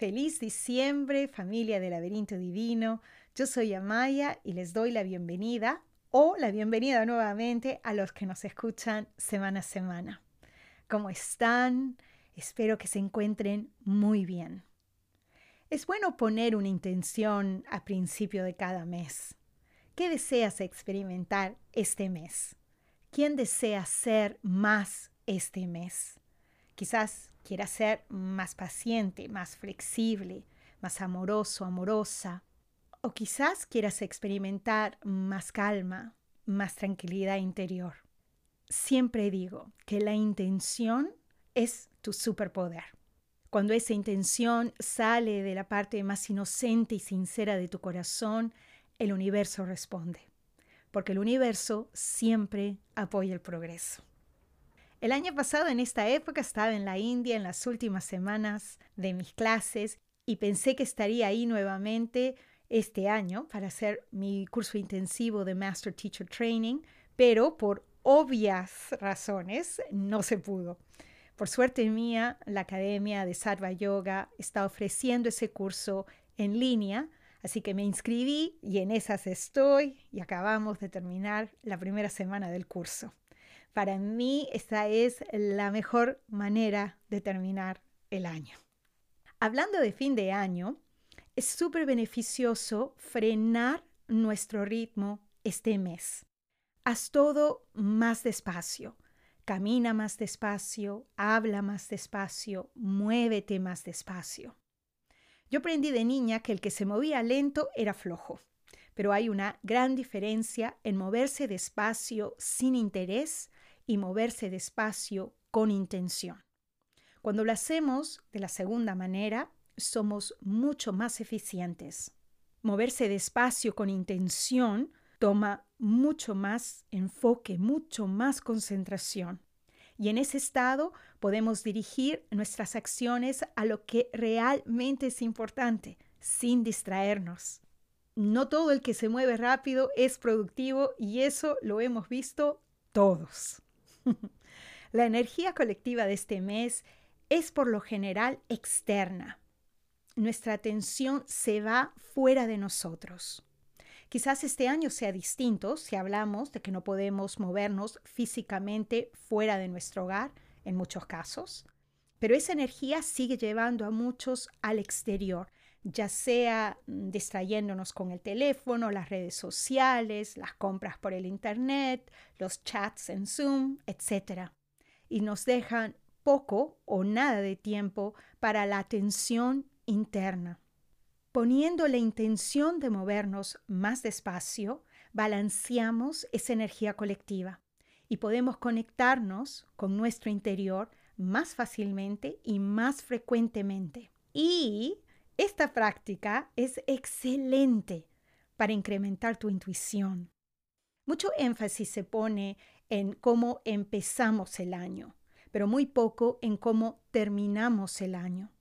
Feliz diciembre, familia del laberinto divino. Yo soy Amaya y les doy la bienvenida o la bienvenida nuevamente a los que nos escuchan semana a semana. ¿Cómo están? Espero que se encuentren muy bien. Es bueno poner una intención a principio de cada mes. ¿Qué deseas experimentar este mes? ¿Quién desea ser más este mes? Quizás quieras ser más paciente, más flexible, más amoroso, amorosa. O quizás quieras experimentar más calma, más tranquilidad interior. Siempre digo que la intención es tu superpoder. Cuando esa intención sale de la parte más inocente y sincera de tu corazón, el universo responde, porque el universo siempre apoya el progreso. El año pasado en esta época estaba en la India en las últimas semanas de mis clases y pensé que estaría ahí nuevamente este año para hacer mi curso intensivo de Master Teacher Training, pero por obvias razones no se pudo. Por suerte mía, la Academia de Sarva Yoga está ofreciendo ese curso en línea, así que me inscribí y en esas estoy y acabamos de terminar la primera semana del curso. Para mí esta es la mejor manera de terminar el año. Hablando de fin de año, es súper beneficioso frenar nuestro ritmo este mes. Haz todo más despacio. Camina más despacio, habla más despacio, muévete más despacio. Yo aprendí de niña que el que se movía lento era flojo, pero hay una gran diferencia en moverse despacio sin interés y moverse despacio con intención. Cuando lo hacemos de la segunda manera, somos mucho más eficientes. Moverse despacio con intención toma mucho más enfoque, mucho más concentración. Y en ese estado podemos dirigir nuestras acciones a lo que realmente es importante, sin distraernos. No todo el que se mueve rápido es productivo y eso lo hemos visto todos. La energía colectiva de este mes es por lo general externa. Nuestra atención se va fuera de nosotros. Quizás este año sea distinto si hablamos de que no podemos movernos físicamente fuera de nuestro hogar, en muchos casos, pero esa energía sigue llevando a muchos al exterior, ya sea mm, distrayéndonos con el teléfono, las redes sociales, las compras por el Internet, los chats en Zoom, etc. Y nos dejan poco o nada de tiempo para la atención interna. Poniendo la intención de movernos más despacio, balanceamos esa energía colectiva y podemos conectarnos con nuestro interior más fácilmente y más frecuentemente. Y esta práctica es excelente para incrementar tu intuición. Mucho énfasis se pone en cómo empezamos el año, pero muy poco en cómo terminamos el año.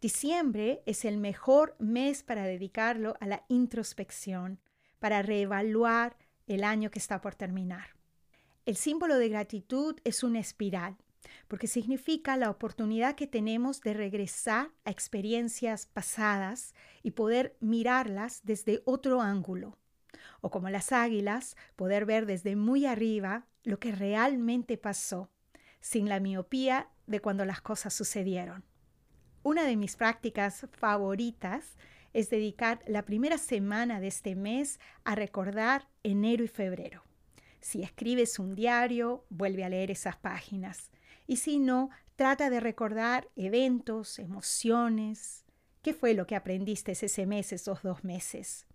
Diciembre es el mejor mes para dedicarlo a la introspección, para reevaluar el año que está por terminar. El símbolo de gratitud es una espiral porque significa la oportunidad que tenemos de regresar a experiencias pasadas y poder mirarlas desde otro ángulo. O como las águilas, poder ver desde muy arriba lo que realmente pasó, sin la miopía de cuando las cosas sucedieron. Una de mis prácticas favoritas es dedicar la primera semana de este mes a recordar enero y febrero. Si escribes un diario, vuelve a leer esas páginas y si no, Trata de recordar eventos, emociones. ¿Qué fue lo que aprendiste ese mes, esos dos meses?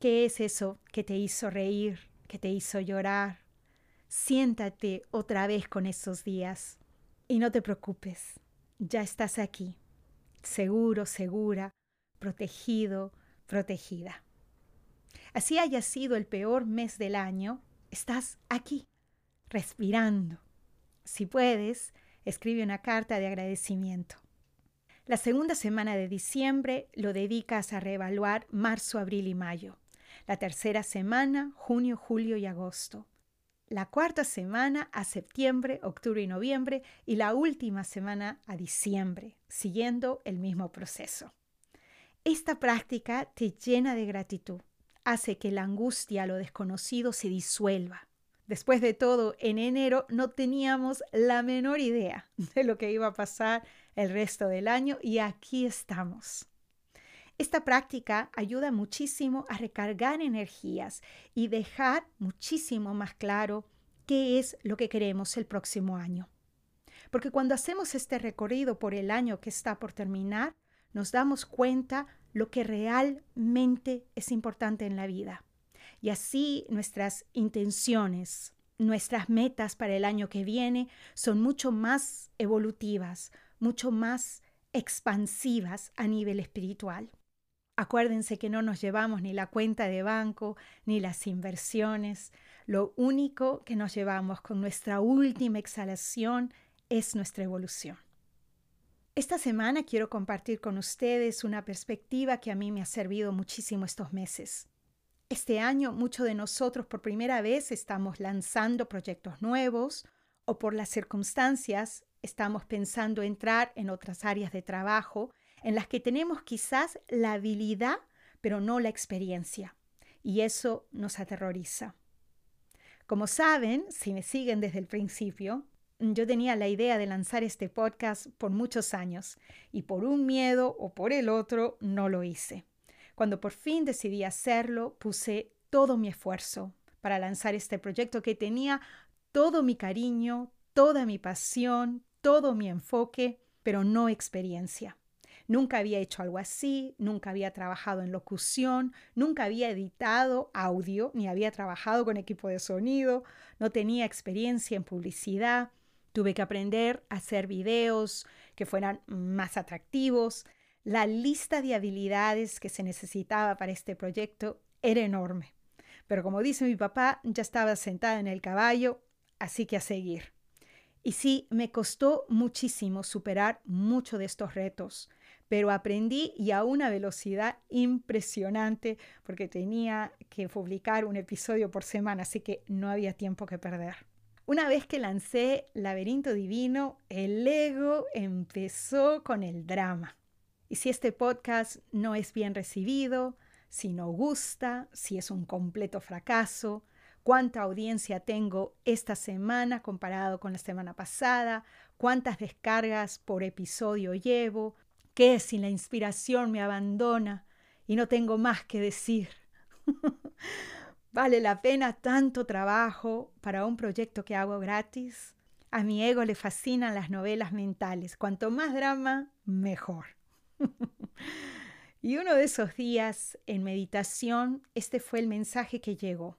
¿Qué es eso que te hizo reír, que te hizo llorar? Siéntate otra vez con esos días y no te preocupes, ya estás aquí, seguro, segura, protegido, protegida. Así haya sido el peor mes del año, estás aquí, respirando. Si puedes, escribe una carta de agradecimiento. La segunda semana de diciembre lo dedicas a reevaluar marzo, abril y mayo. La tercera semana, junio, julio y agosto. La cuarta semana a septiembre, octubre y noviembre. Y la última semana a diciembre, siguiendo el mismo proceso. Esta práctica te llena de gratitud, hace que la angustia a lo desconocido se disuelva Después de todo, en enero no teníamos la menor idea de lo que iba a pasar el resto del año y aquí estamos. Esta práctica ayuda muchísimo a recargar energías y dejar muchísimo más claro qué es lo que queremos el próximo año. Porque cuando hacemos este recorrido por el año que está por terminar, nos damos cuenta lo que realmente es importante en la vida. Y así nuestras intenciones, nuestras metas para el año que viene son mucho más evolutivas, mucho más expansivas a nivel espiritual. Acuérdense que no nos llevamos ni la cuenta de banco ni las inversiones. Lo único que nos llevamos con nuestra última exhalación es nuestra evolución. Esta semana quiero compartir con ustedes una perspectiva que a mí me ha servido muchísimo estos meses. Este año muchos de nosotros por primera vez estamos lanzando proyectos nuevos o por las circunstancias estamos pensando entrar en otras áreas de trabajo en las que tenemos quizás la habilidad pero no la experiencia. Y eso nos aterroriza. Como saben, si me siguen desde el principio, yo tenía la idea de lanzar este podcast por muchos años y por un miedo o por el otro no lo hice. Cuando por fin decidí hacerlo, puse todo mi esfuerzo para lanzar este proyecto que tenía todo mi cariño, toda mi pasión, todo mi enfoque, pero no experiencia. Nunca había hecho algo así, nunca había trabajado en locución, nunca había editado audio, ni había trabajado con equipo de sonido, no tenía experiencia en publicidad. Tuve que aprender a hacer videos que fueran más atractivos, la lista de habilidades que se necesitaba para este proyecto era enorme. Pero como dice mi papá, ya estaba sentada en el caballo, así que a seguir. Y sí, me costó muchísimo superar muchos de estos retos, pero aprendí y a una velocidad impresionante porque tenía que publicar un episodio por semana, así que no había tiempo que perder. Una vez que lancé Laberinto Divino, el ego empezó con el drama. Y si este podcast no es bien recibido, si no gusta, si es un completo fracaso, cuánta audiencia tengo esta semana comparado con la semana pasada, cuántas descargas por episodio llevo, qué si la inspiración me abandona y no tengo más que decir. ¿Vale la pena tanto trabajo para un proyecto que hago gratis? A mi ego le fascinan las novelas mentales. Cuanto más drama, mejor. y uno de esos días en meditación, este fue el mensaje que llegó.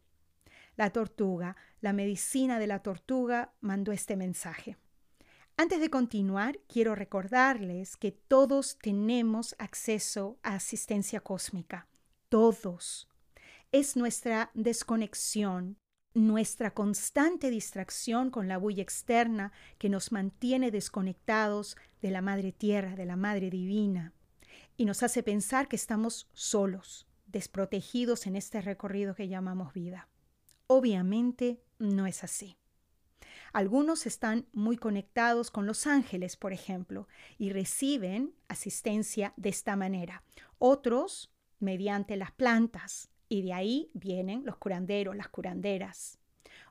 La tortuga, la medicina de la tortuga, mandó este mensaje. Antes de continuar, quiero recordarles que todos tenemos acceso a asistencia cósmica. Todos. Es nuestra desconexión, nuestra constante distracción con la bulla externa que nos mantiene desconectados de la Madre Tierra, de la Madre Divina, y nos hace pensar que estamos solos, desprotegidos en este recorrido que llamamos vida. Obviamente no es así. Algunos están muy conectados con los ángeles, por ejemplo, y reciben asistencia de esta manera. Otros mediante las plantas, y de ahí vienen los curanderos, las curanderas.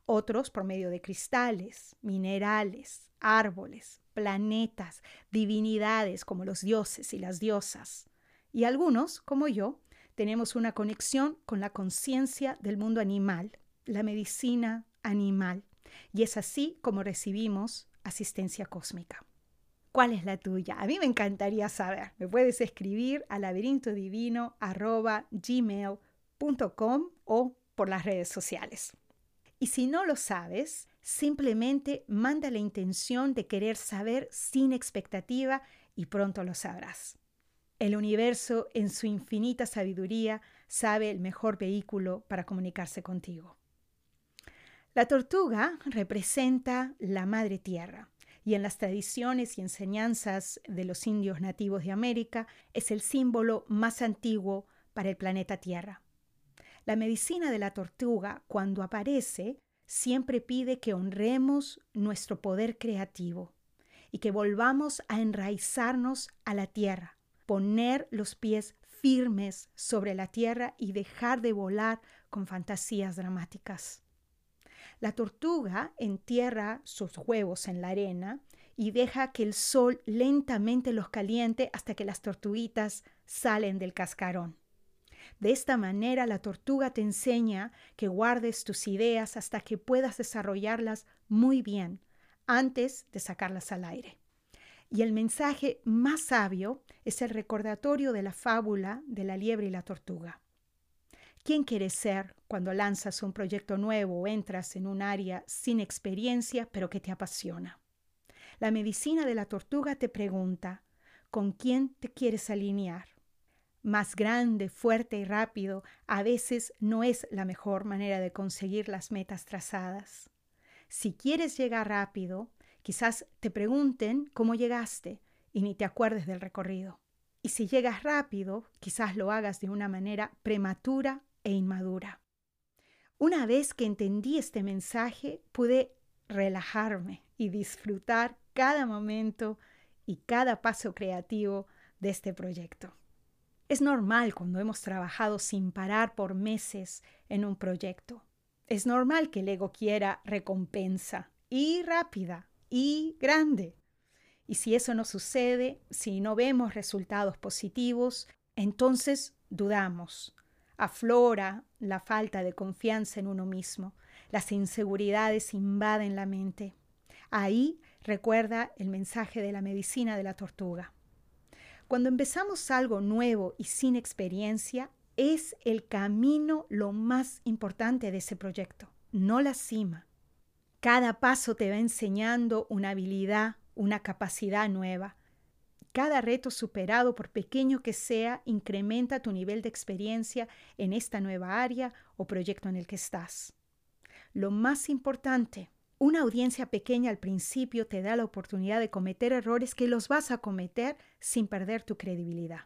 Otros por medio de cristales, minerales, árboles, planetas, divinidades como los dioses y las diosas. Y algunos, como yo, tenemos una conexión con la conciencia del mundo animal, la medicina animal. Y es así como recibimos asistencia cósmica. ¿Cuál es la tuya? A mí me encantaría saber. Me puedes escribir a o por las redes sociales. Y si no lo sabes, simplemente manda la intención de querer saber sin expectativa y pronto lo sabrás. El universo, en su infinita sabiduría, sabe el mejor vehículo para comunicarse contigo. La tortuga representa la madre tierra y en las tradiciones y enseñanzas de los indios nativos de América es el símbolo más antiguo para el planeta Tierra. La medicina de la tortuga, cuando aparece, siempre pide que honremos nuestro poder creativo y que volvamos a enraizarnos a la tierra, poner los pies firmes sobre la tierra y dejar de volar con fantasías dramáticas. La tortuga entierra sus huevos en la arena y deja que el sol lentamente los caliente hasta que las tortuguitas salen del cascarón. De esta manera la tortuga te enseña que guardes tus ideas hasta que puedas desarrollarlas muy bien antes de sacarlas al aire. Y el mensaje más sabio es el recordatorio de la fábula de la liebre y la tortuga. ¿Quién quieres ser cuando lanzas un proyecto nuevo o entras en un área sin experiencia pero que te apasiona? La medicina de la tortuga te pregunta, ¿con quién te quieres alinear? Más grande, fuerte y rápido a veces no es la mejor manera de conseguir las metas trazadas. Si quieres llegar rápido, quizás te pregunten cómo llegaste y ni te acuerdes del recorrido. Y si llegas rápido, quizás lo hagas de una manera prematura e inmadura. Una vez que entendí este mensaje, pude relajarme y disfrutar cada momento y cada paso creativo de este proyecto. Es normal cuando hemos trabajado sin parar por meses en un proyecto. Es normal que el ego quiera recompensa y rápida y grande. Y si eso no sucede, si no vemos resultados positivos, entonces dudamos, aflora la falta de confianza en uno mismo. Las inseguridades invaden la mente. Ahí recuerda el mensaje de la medicina de la tortuga. Cuando empezamos algo nuevo y sin experiencia, es el camino lo más importante de ese proyecto, no la cima. Cada paso te va enseñando una habilidad, una capacidad nueva. Cada reto superado, por pequeño que sea, incrementa tu nivel de experiencia en esta nueva área o proyecto en el que estás. Lo más importante, una audiencia pequeña al principio te da la oportunidad de cometer errores que los vas a cometer sin perder tu credibilidad.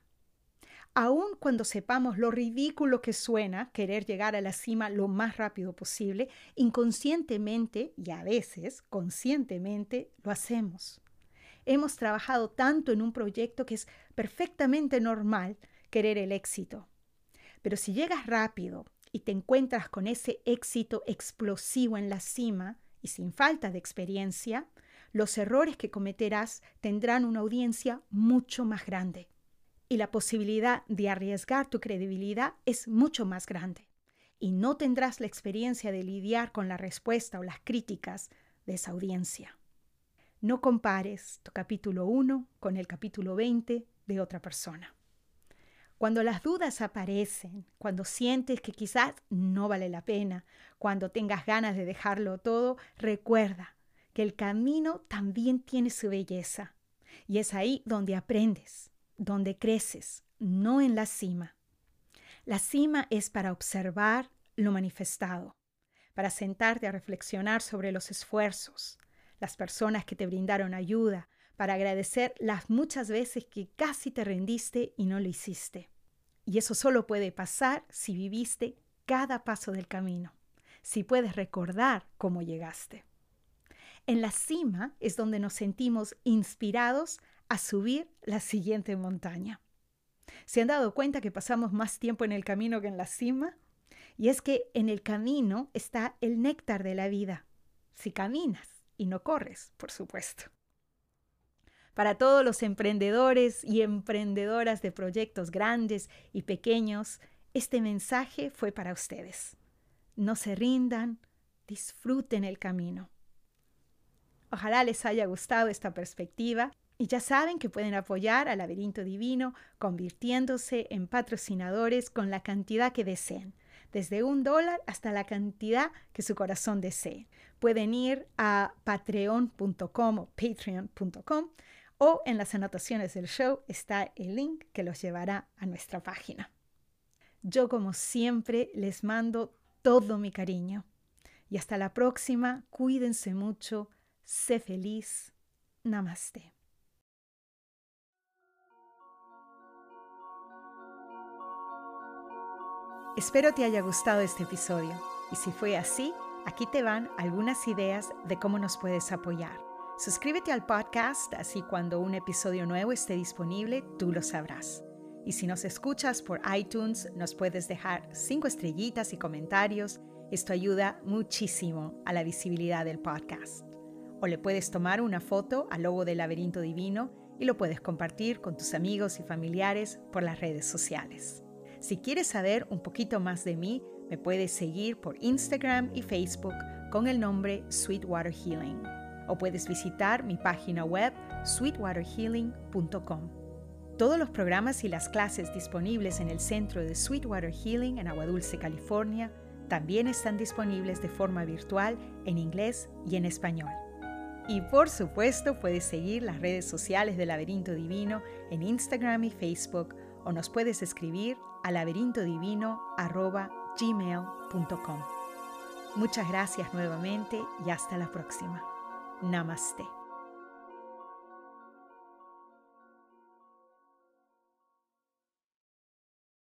Aun cuando sepamos lo ridículo que suena querer llegar a la cima lo más rápido posible, inconscientemente y a veces conscientemente lo hacemos. Hemos trabajado tanto en un proyecto que es perfectamente normal querer el éxito. Pero si llegas rápido y te encuentras con ese éxito explosivo en la cima y sin falta de experiencia, los errores que cometerás tendrán una audiencia mucho más grande y la posibilidad de arriesgar tu credibilidad es mucho más grande. Y no tendrás la experiencia de lidiar con la respuesta o las críticas de esa audiencia. No compares tu capítulo 1 con el capítulo 20 de otra persona. Cuando las dudas aparecen, cuando sientes que quizás no vale la pena, cuando tengas ganas de dejarlo todo, recuerda que el camino también tiene su belleza. Y es ahí donde aprendes, donde creces, no en la cima. La cima es para observar lo manifestado, para sentarte a reflexionar sobre los esfuerzos, las personas que te brindaron ayuda, para agradecer las muchas veces que casi te rendiste y no lo hiciste. Y eso solo puede pasar si viviste cada paso del camino, si puedes recordar cómo llegaste. En la cima es donde nos sentimos inspirados a subir la siguiente montaña. ¿Se han dado cuenta que pasamos más tiempo en el camino que en la cima? Y es que en el camino está el néctar de la vida, si caminas y no corres, por supuesto. Para todos los emprendedores y emprendedoras de proyectos grandes y pequeños, este mensaje fue para ustedes. No se rindan, disfruten el camino. Ojalá les haya gustado esta perspectiva Y ya saben que pueden apoyar al laberinto divino convirtiéndose en patrocinadores con la cantidad que deseen, desde un dólar hasta la cantidad que su corazón desee. Pueden ir a patreon.com o patreon.com o en las anotaciones del show está el link que los llevará a nuestra página. Yo como siempre les mando todo mi cariño. Y hasta la próxima, cuídense mucho, sé feliz. Namaste. Espero te haya gustado este episodio y si fue así, aquí te van algunas ideas de cómo nos puedes apoyar. Suscríbete al podcast, así cuando un episodio nuevo esté disponible, tú lo sabrás. Y si nos escuchas por iTunes, nos puedes dejar cinco estrellitas y comentarios. Esto ayuda muchísimo a la visibilidad del podcast. O le puedes tomar una foto al logo del laberinto divino y lo puedes compartir con tus amigos y familiares por las redes sociales. Si quieres saber un poquito más de mí, me puedes seguir por Instagram y Facebook con el nombre Sweetwater Healing. O puedes visitar mi página web sweetwaterhealing.com. Todos los programas y las clases disponibles en el centro de Sweetwater Healing en Agua Dulce, California, también están disponibles de forma virtual en inglés y en español. Y por supuesto puedes seguir las redes sociales del Laberinto Divino en Instagram y Facebook o nos puedes escribir a laberintodivino.gmail.com. Muchas gracias nuevamente y hasta la próxima. Namaste.